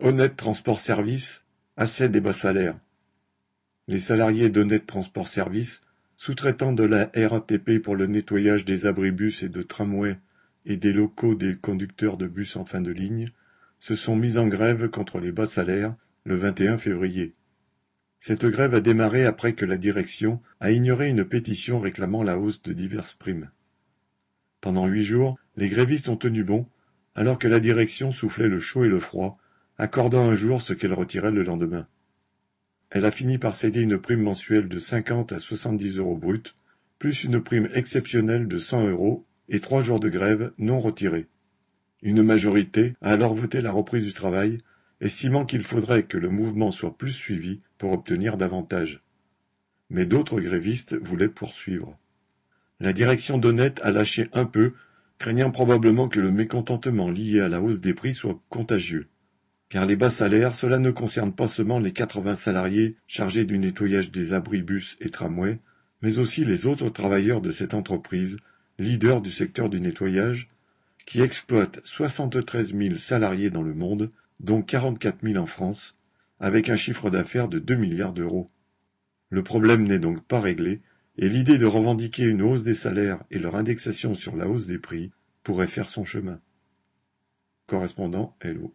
Honnête Transport Service assez des bas salaires. Les salariés d'Honnête Transport Service, sous-traitants de la RATP pour le nettoyage des abribus et de tramways et des locaux des conducteurs de bus en fin de ligne, se sont mis en grève contre les bas salaires le 21 février. Cette grève a démarré après que la direction a ignoré une pétition réclamant la hausse de diverses primes. Pendant huit jours, les grévistes ont tenu bon, alors que la direction soufflait le chaud et le froid accordant un jour ce qu'elle retirait le lendemain. Elle a fini par céder une prime mensuelle de 50 à 70 euros brut, plus une prime exceptionnelle de 100 euros et trois jours de grève non retirés. Une majorité a alors voté la reprise du travail, estimant qu'il faudrait que le mouvement soit plus suivi pour obtenir davantage. Mais d'autres grévistes voulaient poursuivre. La direction d'Honnête a lâché un peu, craignant probablement que le mécontentement lié à la hausse des prix soit contagieux. Car les bas salaires, cela ne concerne pas seulement les 80 salariés chargés du nettoyage des abribus et tramways, mais aussi les autres travailleurs de cette entreprise, leader du secteur du nettoyage, qui exploite 73 000 salariés dans le monde, dont 44 000 en France, avec un chiffre d'affaires de 2 milliards d'euros. Le problème n'est donc pas réglé, et l'idée de revendiquer une hausse des salaires et leur indexation sur la hausse des prix pourrait faire son chemin. Correspondant Hello.